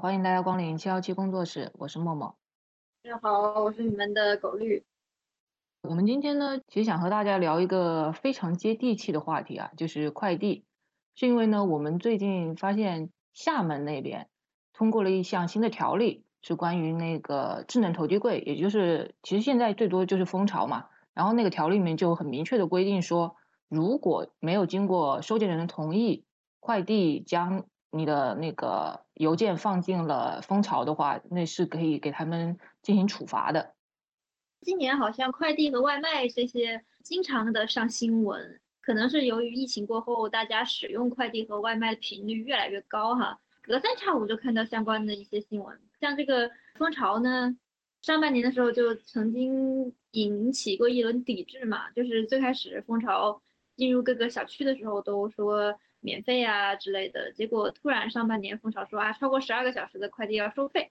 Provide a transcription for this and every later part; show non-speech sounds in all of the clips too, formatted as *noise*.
欢迎大家光临七幺七工作室，我是默默。大家好，我是你们的狗绿。我们今天呢，其实想和大家聊一个非常接地气的话题啊，就是快递。是因为呢，我们最近发现厦门那边通过了一项新的条例，是关于那个智能投递柜，也就是其实现在最多就是蜂巢嘛。然后那个条例里面就很明确的规定说，如果没有经过收件人的同意，快递将你的那个邮件放进了蜂巢的话，那是可以给他们进行处罚的。今年好像快递和外卖这些经常的上新闻，可能是由于疫情过后，大家使用快递和外卖的频率越来越高哈，隔三差五就看到相关的一些新闻。像这个蜂巢呢，上半年的时候就曾经引起过一轮抵制嘛，就是最开始蜂巢进入各个小区的时候都说。免费啊之类的，结果突然上半年蜂巢说啊，超过十二个小时的快递要收费，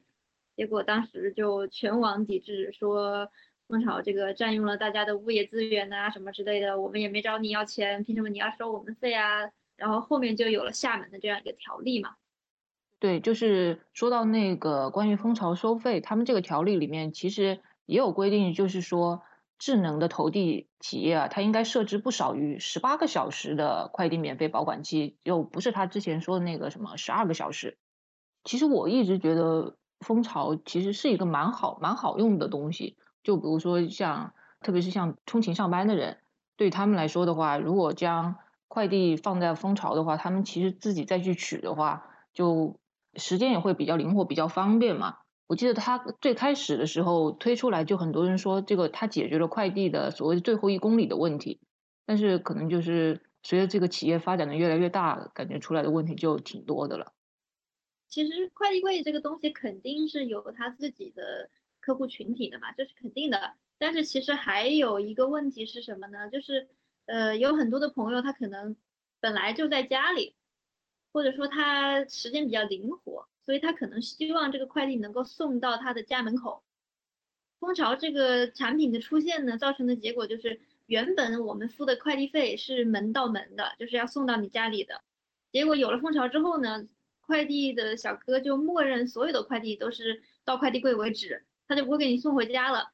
结果当时就全网抵制，说蜂巢这个占用了大家的物业资源啊什么之类的，我们也没找你要钱，凭什么你要收我们费啊？然后后面就有了厦门的这样一个条例嘛。对，就是说到那个关于蜂巢收费，他们这个条例里面其实也有规定，就是说。智能的投递企业啊，它应该设置不少于十八个小时的快递免费保管期，又不是他之前说的那个什么十二个小时。其实我一直觉得蜂巢其实是一个蛮好、蛮好用的东西。就比如说像，特别是像通勤上班的人，对他们来说的话，如果将快递放在蜂巢的话，他们其实自己再去取的话，就时间也会比较灵活、比较方便嘛。我记得他最开始的时候推出来，就很多人说这个他解决了快递的所谓最后一公里的问题，但是可能就是随着这个企业发展的越来越大，感觉出来的问题就挺多的了。其实快递柜这个东西肯定是有他自己的客户群体的嘛，这是肯定的。但是其实还有一个问题是什么呢？就是呃，有很多的朋友他可能本来就在家里，或者说他时间比较灵活。所以他可能希望这个快递能够送到他的家门口。蜂巢这个产品的出现呢，造成的结果就是，原本我们付的快递费是门到门的，就是要送到你家里的。结果有了蜂巢之后呢，快递的小哥就默认所有的快递都是到快递柜为止，他就不会给你送回家了。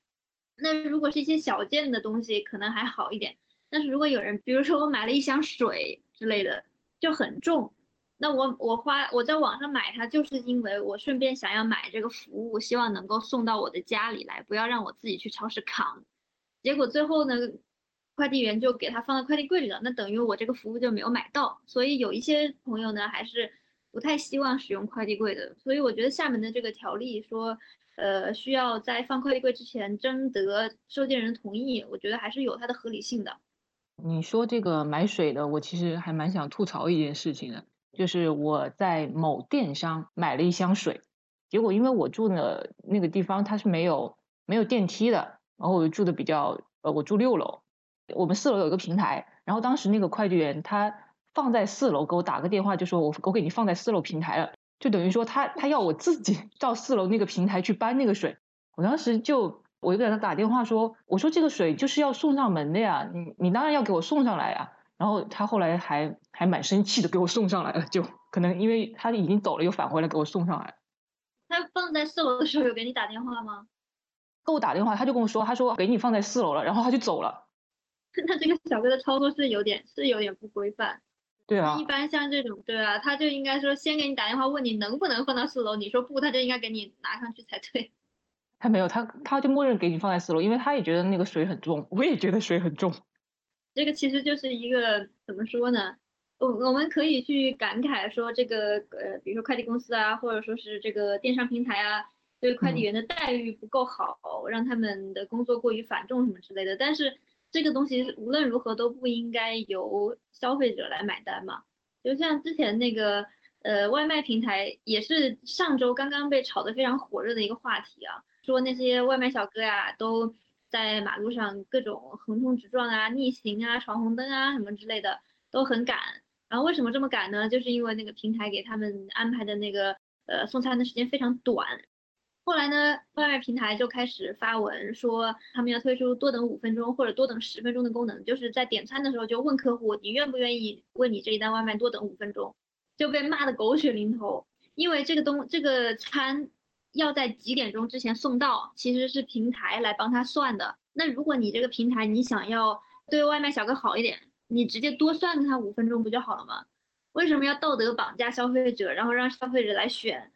那如果是一些小件的东西，可能还好一点。但是如果有人，比如说我买了一箱水之类的，就很重。那我我花我在网上买它，就是因为我顺便想要买这个服务，希望能够送到我的家里来，不要让我自己去超市扛。结果最后呢，快递员就给他放到快递柜里了，那等于我这个服务就没有买到。所以有一些朋友呢，还是不太希望使用快递柜的。所以我觉得厦门的这个条例说，呃，需要在放快递柜之前征得收件人同意，我觉得还是有它的合理性的。你说这个买水的，我其实还蛮想吐槽一件事情的。就是我在某电商买了一箱水，结果因为我住的那个地方它是没有没有电梯的，然后我住的比较呃我住六楼，我们四楼有一个平台，然后当时那个快递员他放在四楼给我打个电话，就说我我给你放在四楼平台了，就等于说他他要我自己 *laughs* 到四楼那个平台去搬那个水，我当时就我就给他打电话说，我说这个水就是要送上门的呀，你你当然要给我送上来呀。然后他后来还还蛮生气的，给我送上来了。就可能因为他已经走了，又返回来给我送上来。他放在四楼的时候有给你打电话吗？给我打电话，他就跟我说，他说给你放在四楼了，然后他就走了。*laughs* 那这个小哥的操作是有点是有点不规范。对啊。一般像这种，对啊，他就应该说先给你打电话问你能不能放到四楼，你说不，他就应该给你拿上去才对。他没有，他他就默认给你放在四楼，因为他也觉得那个水很重，我也觉得水很重。这个其实就是一个怎么说呢？我我们可以去感慨说，这个呃，比如说快递公司啊，或者说是这个电商平台啊，对快递员的待遇不够好，让他们的工作过于繁重什么之类的。但是这个东西无论如何都不应该由消费者来买单嘛。就像之前那个呃外卖平台，也是上周刚刚被炒得非常火热的一个话题啊，说那些外卖小哥呀都。在马路上各种横冲直撞啊、逆行啊、闯红灯啊什么之类的都很赶。然后为什么这么赶呢？就是因为那个平台给他们安排的那个呃送餐的时间非常短。后来呢，外卖平台就开始发文说他们要推出多等五分钟或者多等十分钟的功能，就是在点餐的时候就问客户你愿不愿意为你这一单外卖多等五分钟，就被骂的狗血淋头。因为这个东这个餐要在几点钟之前送到，其实是平台来帮他算的。那如果你这个平台你想要对外卖小哥好一点，你直接多算他五分钟不就好了吗？为什么要道德绑架消费者，然后让消费者来选？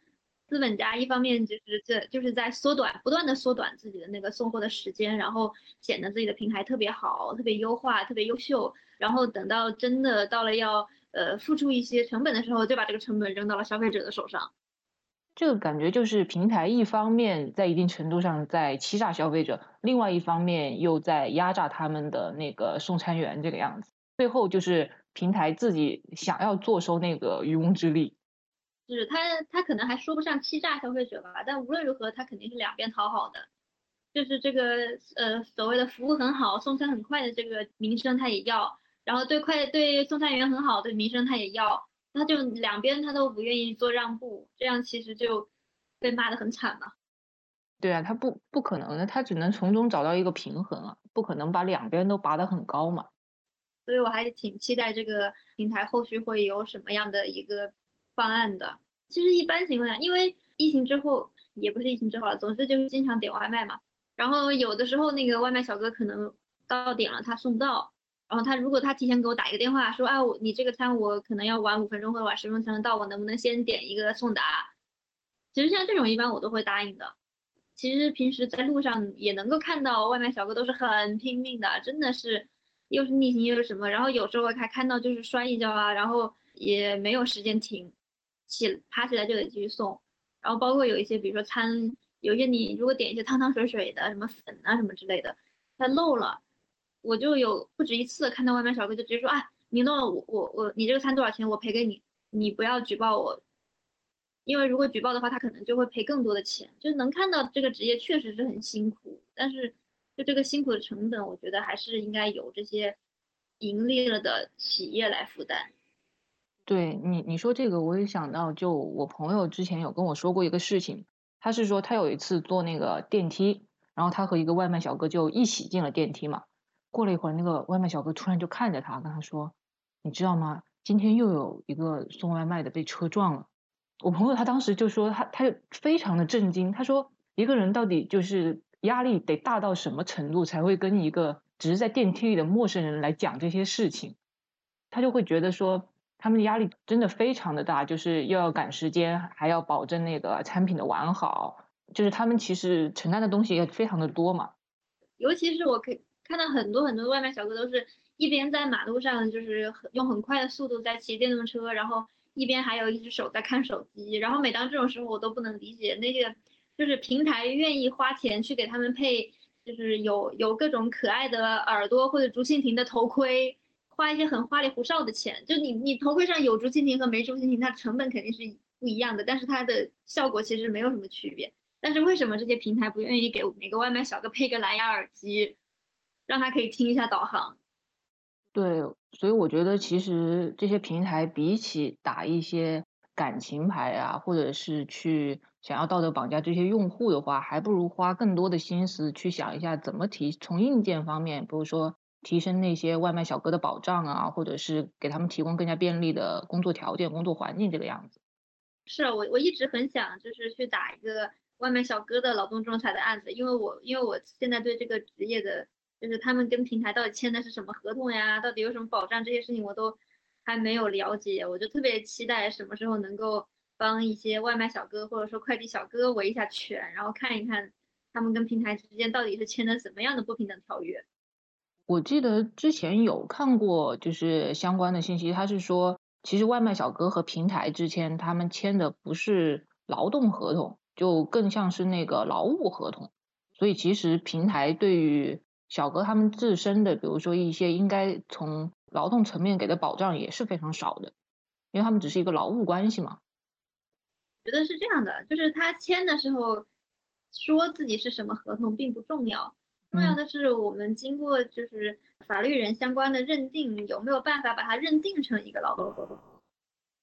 资本家一方面就是这就是在缩短，不断的缩短自己的那个送货的时间，然后显得自己的平台特别好，特别优化，特别优秀。然后等到真的到了要呃付出一些成本的时候，就把这个成本扔到了消费者的手上。这个感觉就是平台一方面在一定程度上在欺诈消费者，另外一方面又在压榨他们的那个送餐员这个样子。最后就是平台自己想要坐收那个渔翁之利。就是他，他可能还说不上欺诈消费者吧，但无论如何，他肯定是两边讨好的，就是这个呃所谓的服务很好、送餐很快的这个名声他也要，然后对快对送餐员很好的名声他也要，他就两边他都不愿意做让步，这样其实就被骂得很惨嘛。对啊，他不不可能的，他只能从中找到一个平衡啊，不可能把两边都拔得很高嘛。所以我还挺期待这个平台后续会有什么样的一个。方案的，其实一般情况下，因为疫情之后也不是疫情之后了，总之就是经常点外卖嘛。然后有的时候那个外卖小哥可能到点了，他送不到。然后他如果他提前给我打一个电话说，啊，我你这个餐我可能要晚五分钟或者晚十分钟才能到，我能不能先点一个送达？其实像这种一般我都会答应的。其实平时在路上也能够看到外卖小哥都是很拼命的，真的是又是逆行又是什么，然后有时候还看到就是摔一跤啊，然后也没有时间停。起爬起来就得继续送，然后包括有一些，比如说餐，有些你如果点一些汤汤水水的，什么粉啊什么之类的，它漏了，我就有不止一次看到外卖小哥就直接说，啊，你弄，我我我，你这个餐多少钱？我赔给你，你不要举报我，因为如果举报的话，他可能就会赔更多的钱。就是能看到这个职业确实是很辛苦，但是就这个辛苦的成本，我觉得还是应该由这些盈利了的企业来负担。对你，你说这个我也想到，就我朋友之前有跟我说过一个事情，他是说他有一次坐那个电梯，然后他和一个外卖小哥就一起进了电梯嘛。过了一会儿，那个外卖小哥突然就看着他，跟他说：“你知道吗？今天又有一个送外卖的被车撞了。”我朋友他当时就说他他就非常的震惊，他说一个人到底就是压力得大到什么程度才会跟一个只是在电梯里的陌生人来讲这些事情？他就会觉得说。他们的压力真的非常的大，就是又要赶时间，还要保证那个产品的完好，就是他们其实承担的东西也非常的多嘛。尤其是我可以看到很多很多外卖小哥都是一边在马路上就是用很快的速度在骑电动车，然后一边还有一只手在看手机。然后每当这种时候，我都不能理解那些就是平台愿意花钱去给他们配，就是有有各种可爱的耳朵或者竹蜻蜓的头盔。花一些很花里胡哨的钱，就你你头盔上有竹蜻蜓和没竹蜻蜓，它成本肯定是不一样的，但是它的效果其实没有什么区别。但是为什么这些平台不愿意给每个外卖小哥配个蓝牙耳机，让他可以听一下导航？对，所以我觉得其实这些平台比起打一些感情牌啊，或者是去想要道德绑架这些用户的话，还不如花更多的心思去想一下怎么提从硬件方面，比如说。提升那些外卖小哥的保障啊，或者是给他们提供更加便利的工作条件、工作环境，这个样子。是我我一直很想就是去打一个外卖小哥的劳动仲裁的案子，因为我因为我现在对这个职业的，就是他们跟平台到底签的是什么合同呀，到底有什么保障这些事情我都还没有了解，我就特别期待什么时候能够帮一些外卖小哥或者说快递小哥围一下拳，然后看一看他们跟平台之间到底是签的什么样的不平等条约。我记得之前有看过，就是相关的信息，他是说，其实外卖小哥和平台之间，他们签的不是劳动合同，就更像是那个劳务合同。所以其实平台对于小哥他们自身的，比如说一些应该从劳动层面给的保障也是非常少的，因为他们只是一个劳务关系嘛。觉得是这样的，就是他签的时候说自己是什么合同并不重要。重要的是，我们经过就是法律人相关的认定，有没有办法把它认定成一个劳动合同？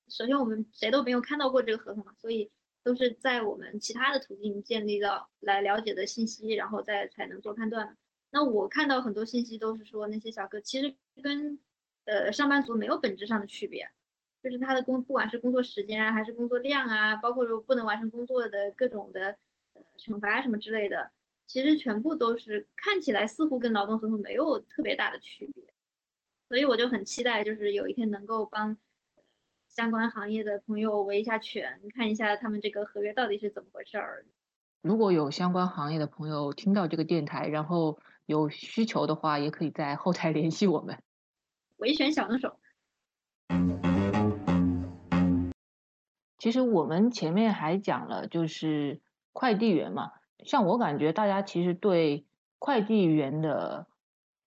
首先，我们谁都没有看到过这个合同嘛，所以都是在我们其他的途径建立到来了解的信息，然后再才能做判断。那我看到很多信息都是说，那些小哥其实跟呃上班族没有本质上的区别，就是他的工不管是工作时间啊，还是工作量啊，包括说不能完成工作的各种的呃惩罚啊什么之类的，其实全部都是看起来似乎跟劳动合同没有特别大的区别。所以我就很期待，就是有一天能够帮相关行业的朋友维一下权，看一下他们这个合约到底是怎么回事儿。如果有相关行业的朋友听到这个电台，然后有需求的话，也可以在后台联系我们。维权小能手。其实我们前面还讲了，就是快递员嘛，像我感觉大家其实对快递员的。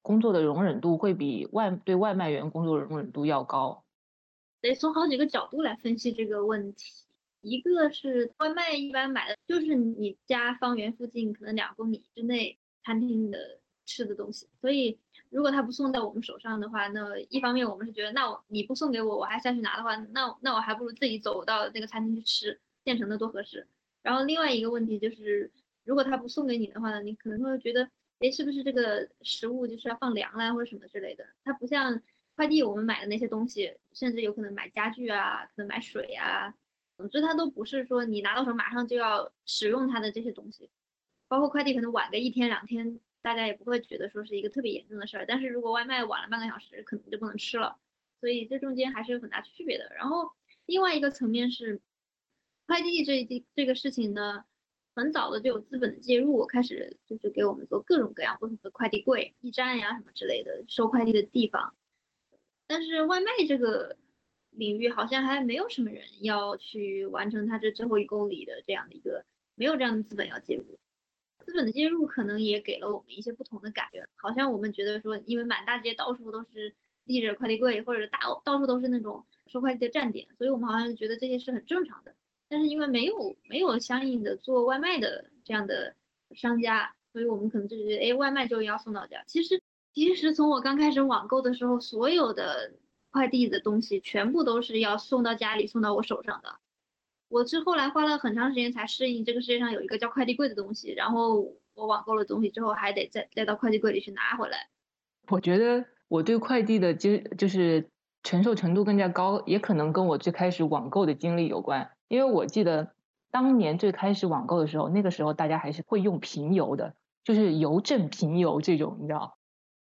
工作的容忍度会比外对外卖员工作容忍度要高，得从好几个角度来分析这个问题。一个是外卖一般买的就是你家方圆附近可能两公里之内餐厅的吃的东西，所以如果他不送到我们手上的话，那一方面我们是觉得，那我你不送给我，我还下去拿的话，那那我还不如自己走到那个餐厅去吃现成的多合适。然后另外一个问题就是，如果他不送给你的话呢，你可能会觉得。哎，是不是这个食物就是要放凉了，或者什么之类的？它不像快递，我们买的那些东西，甚至有可能买家具啊，可能买水啊，总之它都不是说你拿到手马上就要使用它的这些东西。包括快递可能晚个一天两天，大家也不会觉得说是一个特别严重的事儿。但是如果外卖晚了半个小时，可能就不能吃了。所以这中间还是有很大区别的。然后另外一个层面是，快递这这这个事情呢。很早的就有资本的介入，开始就是给我们做各种各样不同的快递柜、驿站呀什么之类的收快递的地方。但是外卖这个领域好像还没有什么人要去完成它这最后一公里的这样的一个，没有这样的资本要介入。资本的介入可能也给了我们一些不同的感觉，好像我们觉得说，因为满大街到处都是立着快递柜，或者大到处都是那种收快递的站点，所以我们好像觉得这些是很正常的。但是因为没有没有相应的做外卖的这样的商家，所以我们可能就觉得，哎，外卖就要送到家。其实其实从我刚开始网购的时候，所有的快递的东西全部都是要送到家里，送到我手上的。我是后来花了很长时间才适应这个世界上有一个叫快递柜的东西，然后我网购了东西之后，还得再再到快递柜里去拿回来。我觉得我对快递的就就是承受程度更加高，也可能跟我最开始网购的经历有关。因为我记得当年最开始网购的时候，那个时候大家还是会用平邮的，就是邮政平邮这种，你知道。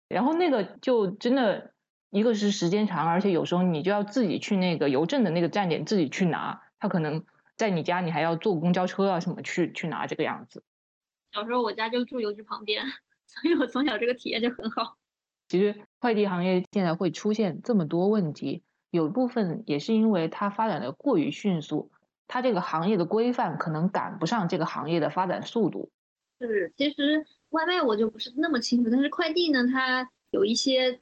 然后那个就真的一个是时间长，而且有时候你就要自己去那个邮政的那个站点自己去拿，他可能在你家，你还要坐公交车啊什么去去拿这个样子。小时候我家就住邮局旁边，*laughs* 所以我从小这个体验就很好。其实快递行业现在会出现这么多问题，有一部分也是因为它发展的过于迅速。它这个行业的规范可能赶不上这个行业的发展速度。是，其实外卖我就不是那么清楚，但是快递呢，它有一些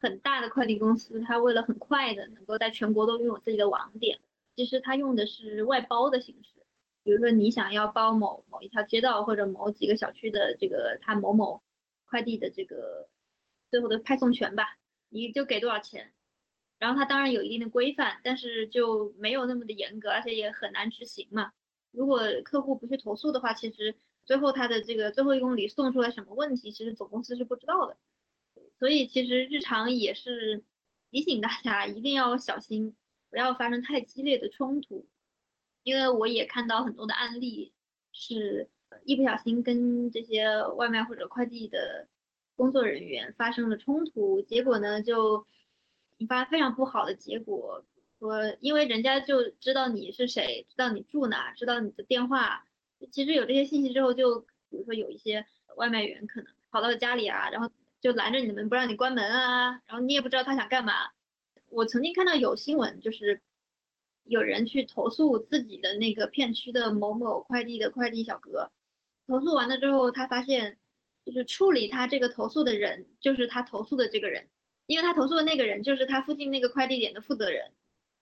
很大的快递公司，它为了很快的能够在全国都拥有自己的网点，其实它用的是外包的形式。比如说你想要包某某一条街道或者某几个小区的这个它某某快递的这个最后的派送权吧，你就给多少钱。然后它当然有一定的规范，但是就没有那么的严格，而且也很难执行嘛。如果客户不去投诉的话，其实最后他的这个最后一公里送出来什么问题，其实总公司是不知道的。所以其实日常也是提醒大家一定要小心，不要发生太激烈的冲突。因为我也看到很多的案例，是一不小心跟这些外卖或者快递的工作人员发生了冲突，结果呢就。引发非常不好的结果，说因为人家就知道你是谁，知道你住哪，知道你的电话，其实有这些信息之后，就比如说有一些外卖员可能跑到家里啊，然后就拦着你的门不让你关门啊，然后你也不知道他想干嘛。我曾经看到有新闻，就是有人去投诉自己的那个片区的某某快递的快递小哥，投诉完了之后，他发现就是处理他这个投诉的人就是他投诉的这个人。因为他投诉的那个人就是他附近那个快递点的负责人，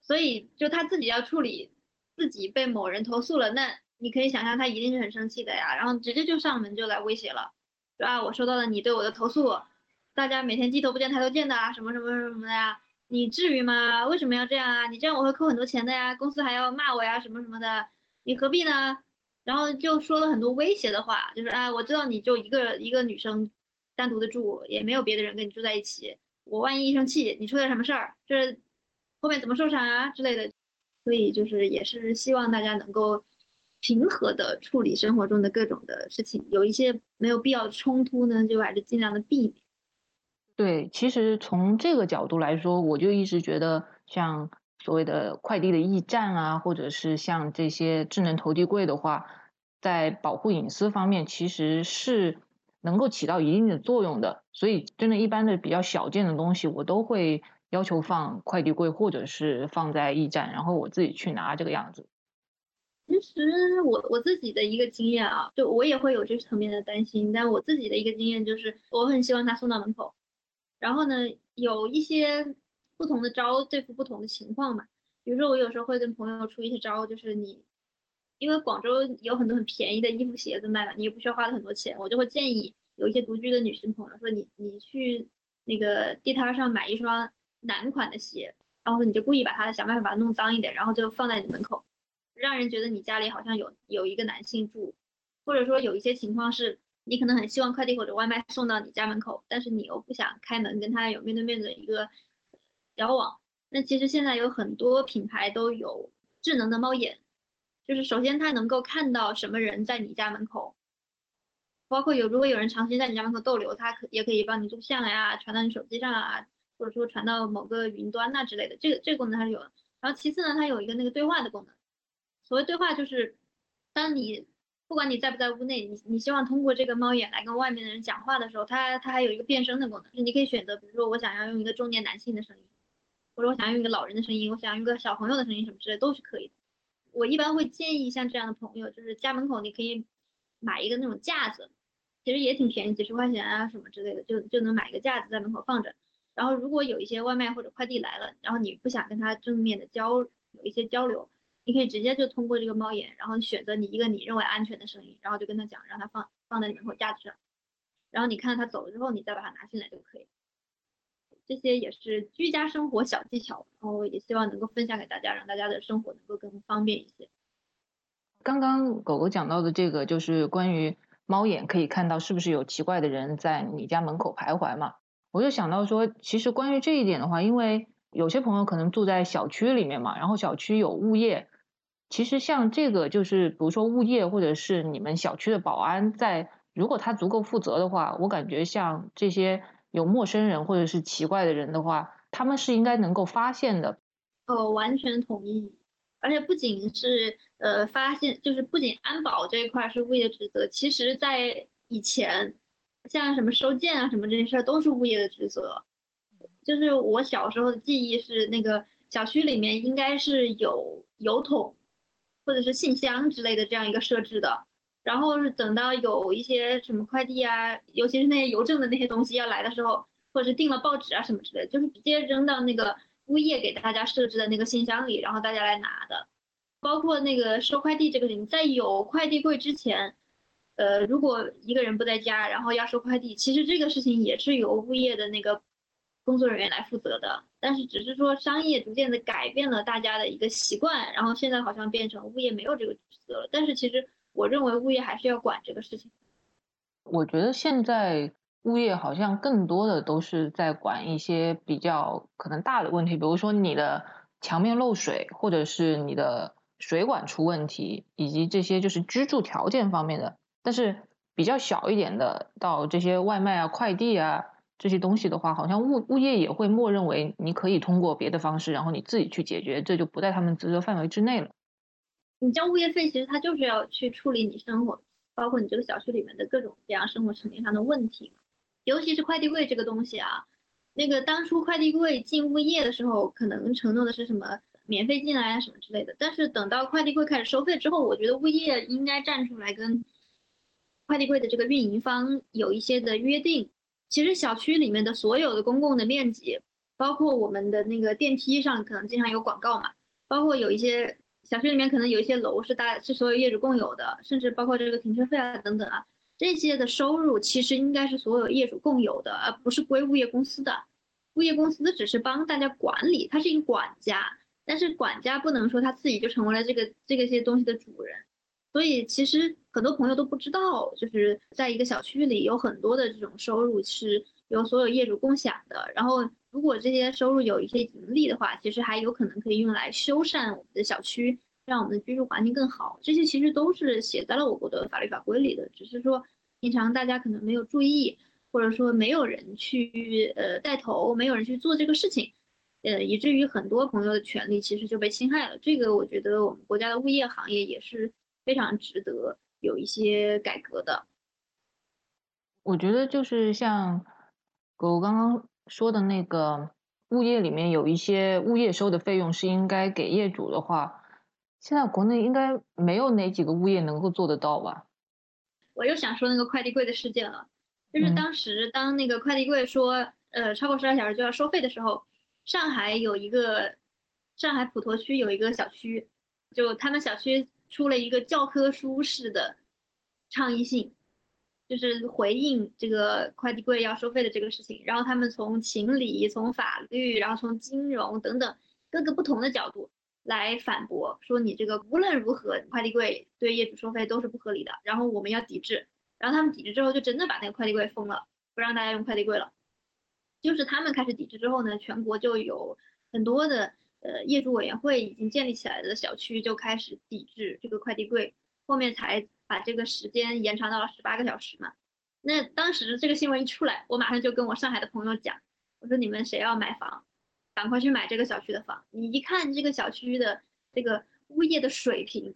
所以就他自己要处理自己被某人投诉了，那你可以想象他一定是很生气的呀，然后直接就上门就来威胁了，说啊我收到了你对我的投诉，大家每天低头不见抬头见的啊，什么什么什么的呀，你至于吗？为什么要这样啊？你这样我会扣很多钱的呀，公司还要骂我呀，什么什么的，你何必呢？然后就说了很多威胁的话，就是啊我知道你就一个一个女生单独的住，也没有别的人跟你住在一起。我万一一生气，你出点什么事儿，这后面怎么收场啊之类的。所以就是也是希望大家能够平和的处理生活中的各种的事情，有一些没有必要的冲突呢，就还是尽量的避免。对，其实从这个角度来说，我就一直觉得像所谓的快递的驿站啊，或者是像这些智能投递柜的话，在保护隐私方面其实是能够起到一定的作用的。所以，真的，一般的比较小件的东西，我都会。要求放快递柜，或者是放在驿站，然后我自己去拿这个样子。其实我我自己的一个经验啊，就我也会有这层面的担心，但我自己的一个经验就是，我很希望他送到门口。然后呢，有一些不同的招对付不同的情况嘛。比如说，我有时候会跟朋友出一些招，就是你，因为广州有很多很便宜的衣服、鞋子卖嘛，你也不需要花很多钱，我就会建议有一些独居的女性朋友说，你你去那个地摊上买一双。男款的鞋，然后你就故意把它想办法把它弄脏一点，然后就放在你门口，让人觉得你家里好像有有一个男性住，或者说有一些情况是你可能很希望快递或者外卖送到你家门口，但是你又不想开门跟他有面对面的一个交往，那其实现在有很多品牌都有智能的猫眼，就是首先它能够看到什么人在你家门口，包括有如果有人长时间在你家门口逗留，它可也可以帮你录下来啊，传到你手机上啊。或者说传到某个云端呐之类的，这个这个功能它是有的。然后其次呢，它有一个那个对话的功能。所谓对话就是，当你不管你在不在屋内，你你希望通过这个猫眼来跟外面的人讲话的时候，它它还有一个变声的功能，就是你可以选择，比如说我想要用一个中年男性的声音，或者我想要用一个老人的声音，我想要用个小朋友的声音什么之类都是可以的。我一般会建议像这样的朋友，就是家门口你可以买一个那种架子，其实也挺便宜，几十块钱啊什么之类的，就就能买一个架子在门口放着。然后，如果有一些外卖或者快递来了，然后你不想跟他正面的交有一些交流，你可以直接就通过这个猫眼，然后选择你一个你认为安全的声音，然后就跟他讲，让他放放在你门口架子上，然后你看到他走了之后，你再把它拿进来就可以。这些也是居家生活小技巧，然后也希望能够分享给大家，让大家的生活能够更方便一些。刚刚狗狗讲到的这个，就是关于猫眼可以看到是不是有奇怪的人在你家门口徘徊嘛？我就想到说，其实关于这一点的话，因为有些朋友可能住在小区里面嘛，然后小区有物业，其实像这个就是，比如说物业或者是你们小区的保安，在如果他足够负责的话，我感觉像这些有陌生人或者是奇怪的人的话，他们是应该能够发现的。哦，完全同意。而且不仅是呃发现，就是不仅安保这一块是物业职责，其实在以前。像什么收件啊什么这些事儿都是物业的职责，就是我小时候的记忆是那个小区里面应该是有邮筒或者是信箱之类的这样一个设置的，然后是等到有一些什么快递啊，尤其是那些邮政的那些东西要来的时候，或者是订了报纸啊什么之类，就是直接扔到那个物业给大家设置的那个信箱里，然后大家来拿的，包括那个收快递这个你，在有快递柜之前。呃，如果一个人不在家，然后要收快递，其实这个事情也是由物业的那个工作人员来负责的。但是只是说商业逐渐的改变了大家的一个习惯，然后现在好像变成物业没有这个职责了。但是其实我认为物业还是要管这个事情。我觉得现在物业好像更多的都是在管一些比较可能大的问题，比如说你的墙面漏水，或者是你的水管出问题，以及这些就是居住条件方面的。但是比较小一点的，到这些外卖啊、快递啊这些东西的话，好像物物业也会默认为你可以通过别的方式，然后你自己去解决，这就不在他们职责范围之内了。你交物业费，其实他就是要去处理你生活，包括你这个小区里面的各种各样生活层面上的问题。尤其是快递柜这个东西啊，那个当初快递柜进物业的时候，可能承诺的是什么免费进来啊什么之类的，但是等到快递柜开始收费之后，我觉得物业应该站出来跟。快递柜的这个运营方有一些的约定，其实小区里面的所有的公共的面积，包括我们的那个电梯上可能经常有广告嘛，包括有一些小区里面可能有一些楼是大是所有业主共有的，甚至包括这个停车费啊等等啊，这些的收入其实应该是所有业主共有的，而不是归物业公司的。物业公司只是帮大家管理，他是一个管家，但是管家不能说他自己就成为了这个这个些东西的主人。所以其实很多朋友都不知道，就是在一个小区里有很多的这种收入是由所有业主共享的。然后如果这些收入有一些盈利的话，其实还有可能可以用来修缮我们的小区，让我们的居住环境更好。这些其实都是写在了我国的法律法规里的，只是说平常大家可能没有注意，或者说没有人去呃带头，没有人去做这个事情，呃，以至于很多朋友的权利其实就被侵害了。这个我觉得我们国家的物业行业也是非常值得有一些改革的。我觉得就是像我刚刚说的那个物业里面有一些物业收的费用是应该给业主的话，现在国内应该没有哪几个物业能够做得到吧？我又想说那个快递柜的事件了，就是当时当那个快递柜说呃超过十二小时就要收费的时候，上海有一个上海普陀区有一个小区，就他们小区出了一个教科书式的倡议信。就是回应这个快递柜要收费的这个事情，然后他们从情理、从法律、然后从金融等等各个不同的角度来反驳，说你这个无论如何快递柜对业主收费都是不合理的，然后我们要抵制。然后他们抵制之后，就真的把那个快递柜封了，不让大家用快递柜了。就是他们开始抵制之后呢，全国就有很多的呃业主委员会已经建立起来的小区就开始抵制这个快递柜，后面才。把这个时间延长到了十八个小时嘛？那当时这个新闻一出来，我马上就跟我上海的朋友讲，我说你们谁要买房，赶快去买这个小区的房。你一看这个小区的这个物业的水平，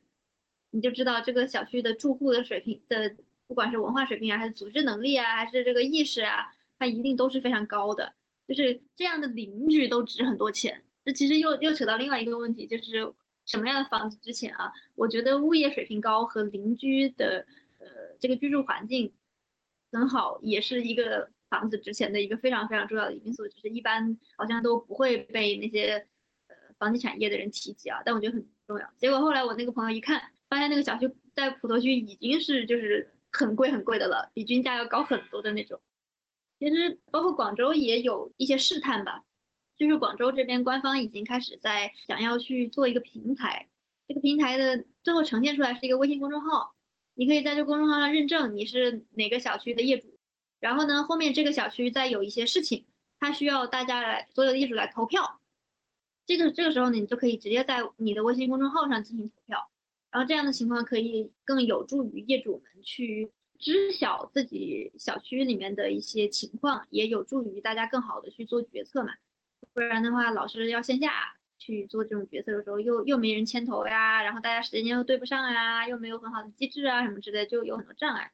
你就知道这个小区的住户的水平的，不管是文化水平啊，还是组织能力啊，还是这个意识啊，它一定都是非常高的。就是这样的邻居都值很多钱。这其实又又扯到另外一个问题，就是。什么样的房子值钱啊？我觉得物业水平高和邻居的呃这个居住环境很好，也是一个房子值钱的一个非常非常重要的因素。就是一般好像都不会被那些呃房地产业的人提及啊，但我觉得很重要。结果后来我那个朋友一看，发现那个小区在普陀区已经是就是很贵很贵的了，比均价要高很多的那种。其实包括广州也有一些试探吧。就是广州这边官方已经开始在想要去做一个平台，这个平台的最后呈现出来是一个微信公众号，你可以在这公众号上认证你是哪个小区的业主，然后呢，后面这个小区再有一些事情，它需要大家来所有的业主来投票，这个这个时候呢，你就可以直接在你的微信公众号上进行投票，然后这样的情况可以更有助于业主们去知晓自己小区里面的一些情况，也有助于大家更好的去做决策嘛。不然的话，老师要线下去做这种决策的时候，又又没人牵头呀，然后大家时间又对不上呀，又没有很好的机制啊，什么之类，就有很多障碍。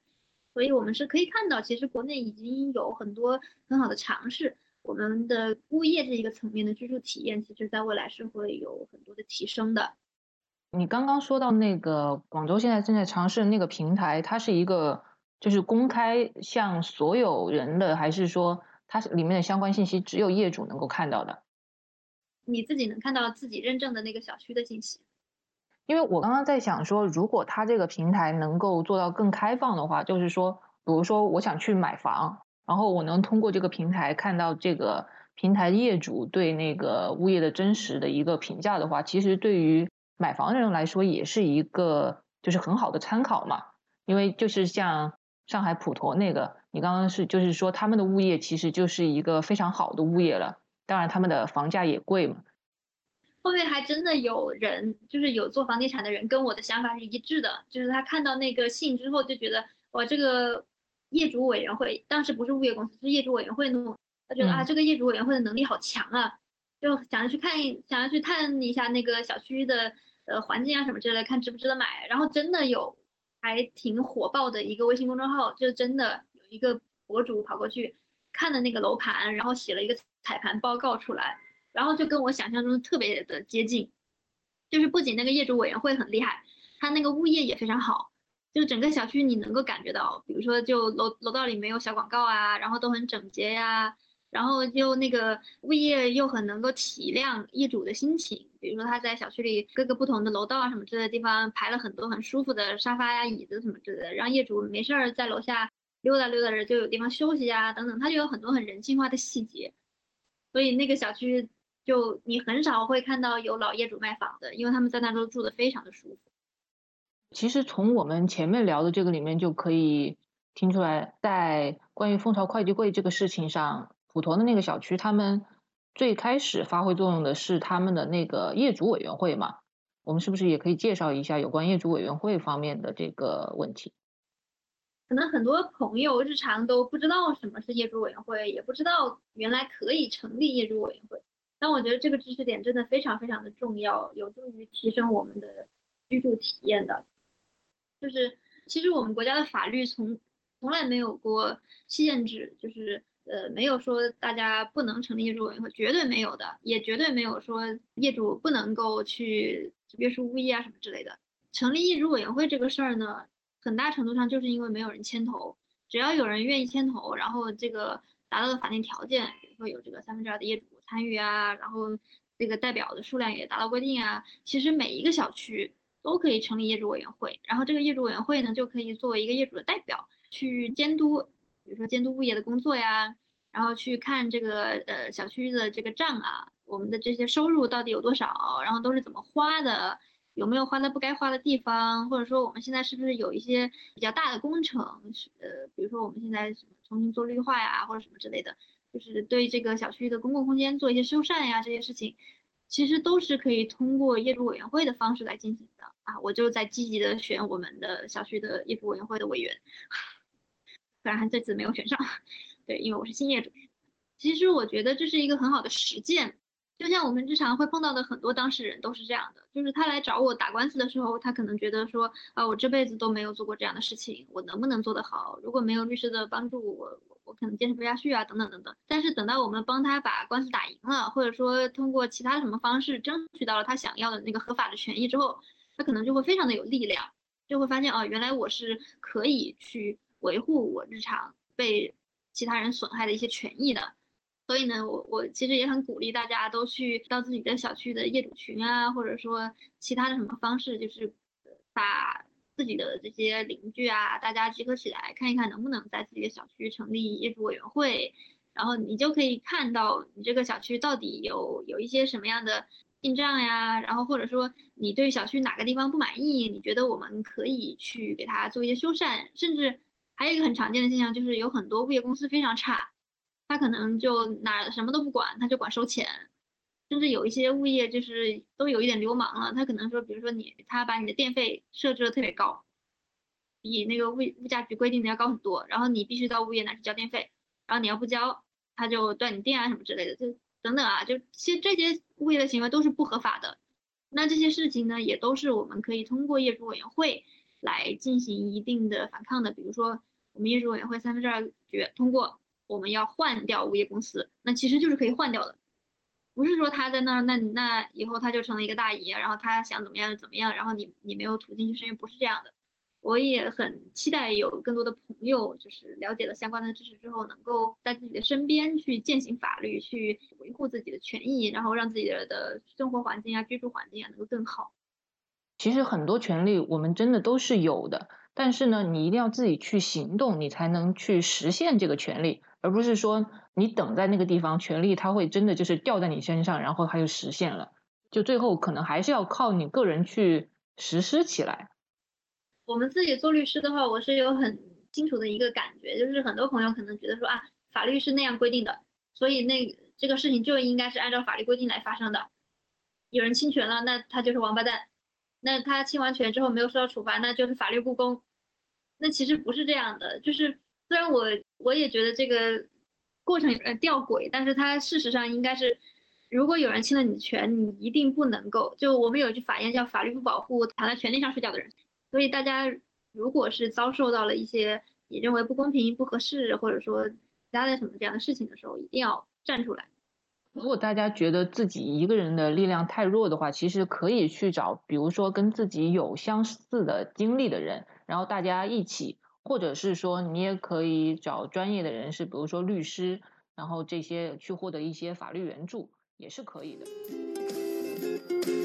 所以我们是可以看到，其实国内已经有很多很好的尝试，我们的物业这一个层面的居住体验，其实在未来是会有很多的提升的。你刚刚说到那个广州现在正在尝试那个平台，它是一个就是公开向所有人的，还是说？它里面的相关信息只有业主能够看到的，你自己能看到自己认证的那个小区的信息。因为我刚刚在想说，如果它这个平台能够做到更开放的话，就是说，比如说我想去买房，然后我能通过这个平台看到这个平台业主对那个物业的真实的一个评价的话，其实对于买房的人来说也是一个就是很好的参考嘛。因为就是像上海普陀那个。你刚刚是就是说他们的物业其实就是一个非常好的物业了，当然他们的房价也贵嘛。后面还真的有人就是有做房地产的人跟我的想法是一致的，就是他看到那个信之后就觉得哇，这个业主委员会当时不是物业公司是业主委员会弄，他觉得啊这个业主委员会的能力好强啊，就想要去看想要去探一下那个小区的呃环境啊什么之类的，看值不值得买。然后真的有还挺火爆的一个微信公众号，就真的有。一个博主跑过去看了那个楼盘，然后写了一个彩盘报告出来，然后就跟我想象中特别的接近，就是不仅那个业主委员会很厉害，他那个物业也非常好，就整个小区你能够感觉到，比如说就楼楼道里没有小广告啊，然后都很整洁呀，然后就那个物业又很能够体谅业主的心情，比如说他在小区里各个不同的楼道啊什么之类的地方排了很多很舒服的沙发呀椅子什么之类的，让业主没事儿在楼下。溜达溜达着就有地方休息啊，等等，他就有很多很人性化的细节，所以那个小区就你很少会看到有老业主卖房的，因为他们在那都住的非常的舒服。其实从我们前面聊的这个里面就可以听出来，在关于蜂巢快递柜这个事情上，普陀的那个小区他们最开始发挥作用的是他们的那个业主委员会嘛？我们是不是也可以介绍一下有关业主委员会方面的这个问题？可能很多朋友日常都不知道什么是业主委员会，也不知道原来可以成立业主委员会。但我觉得这个知识点真的非常非常的重要，有助于提升我们的居住体验的。就是其实我们国家的法律从从来没有过限制，就是呃没有说大家不能成立业主委员会，绝对没有的，也绝对没有说业主不能够去约束物业啊什么之类的。成立业主委员会这个事儿呢，很大程度上就是因为没有人牵头，只要有人愿意牵头，然后这个达到了法定条件，比如说有这个三分之二的业主。参与啊，然后这个代表的数量也达到规定啊。其实每一个小区都可以成立业主委员会，然后这个业主委员会呢，就可以作为一个业主的代表去监督，比如说监督物业的工作呀，然后去看这个呃小区的这个账啊，我们的这些收入到底有多少，然后都是怎么花的，有没有花在不该花的地方，或者说我们现在是不是有一些比较大的工程，呃，比如说我们现在重新做绿化呀，或者什么之类的。就是对这个小区的公共空间做一些修缮呀，这些事情，其实都是可以通过业主委员会的方式来进行的啊。我就在积极的选我们的小区的业主委员会的委员，虽然这次没有选上，对，因为我是新业主。其实我觉得这是一个很好的实践。就像我们日常会碰到的很多当事人都是这样的，就是他来找我打官司的时候，他可能觉得说啊，我这辈子都没有做过这样的事情，我能不能做得好？如果没有律师的帮助，我我可能坚持不下去啊，等等等等。但是等到我们帮他把官司打赢了，或者说通过其他什么方式争取到了他想要的那个合法的权益之后，他可能就会非常的有力量，就会发现哦，原来我是可以去维护我日常被其他人损害的一些权益的。所以呢，我我其实也很鼓励大家都去到自己的小区的业主群啊，或者说其他的什么方式，就是把自己的这些邻居啊，大家集合起来看一看，能不能在自己的小区成立业主委员会，然后你就可以看到你这个小区到底有有一些什么样的进账呀，然后或者说你对小区哪个地方不满意，你觉得我们可以去给他做一些修缮，甚至还有一个很常见的现象就是有很多物业公司非常差。他可能就哪什么都不管，他就管收钱，甚至有一些物业就是都有一点流氓了。他可能说，比如说你，他把你的电费设置的特别高，比那个物物价局规定的要高很多，然后你必须到物业那去交电费，然后你要不交，他就断你电啊什么之类的，就等等啊，就其实这些物业的行为都是不合法的。那这些事情呢，也都是我们可以通过业主委员会来进行一定的反抗的。比如说，我们业主委员会三分之二决通过。我们要换掉物业公司，那其实就是可以换掉的，不是说他在那儿，那那以后他就成了一个大爷，然后他想怎么样就怎么样，然后你你没有途径去申冤，不是这样的。我也很期待有更多的朋友，就是了解了相关的知识之后，能够在自己的身边去践行法律，去维护自己的权益，然后让自己的生活环境啊、居住环境啊能够更好。其实很多权利我们真的都是有的，但是呢，你一定要自己去行动，你才能去实现这个权利。而不是说你等在那个地方，权利它会真的就是掉在你身上，然后它就实现了。就最后可能还是要靠你个人去实施起来。我们自己做律师的话，我是有很清楚的一个感觉，就是很多朋友可能觉得说啊，法律是那样规定的，所以那这个事情就应该是按照法律规定来发生的。有人侵权了，那他就是王八蛋。那他侵完权之后没有受到处罚，那就是法律不公。那其实不是这样的，就是。虽然我我也觉得这个过程有点吊诡，但是它事实上应该是，如果有人侵了你的权，你一定不能够。就我们有一句法谚叫“法律不保护躺在权利上睡觉的人”，所以大家如果是遭受到了一些你认为不公平、不合适，或者说其他的什么这样的事情的时候，一定要站出来。如果大家觉得自己一个人的力量太弱的话，其实可以去找，比如说跟自己有相似的经历的人，然后大家一起。或者是说，你也可以找专业的人士，比如说律师，然后这些去获得一些法律援助，也是可以的。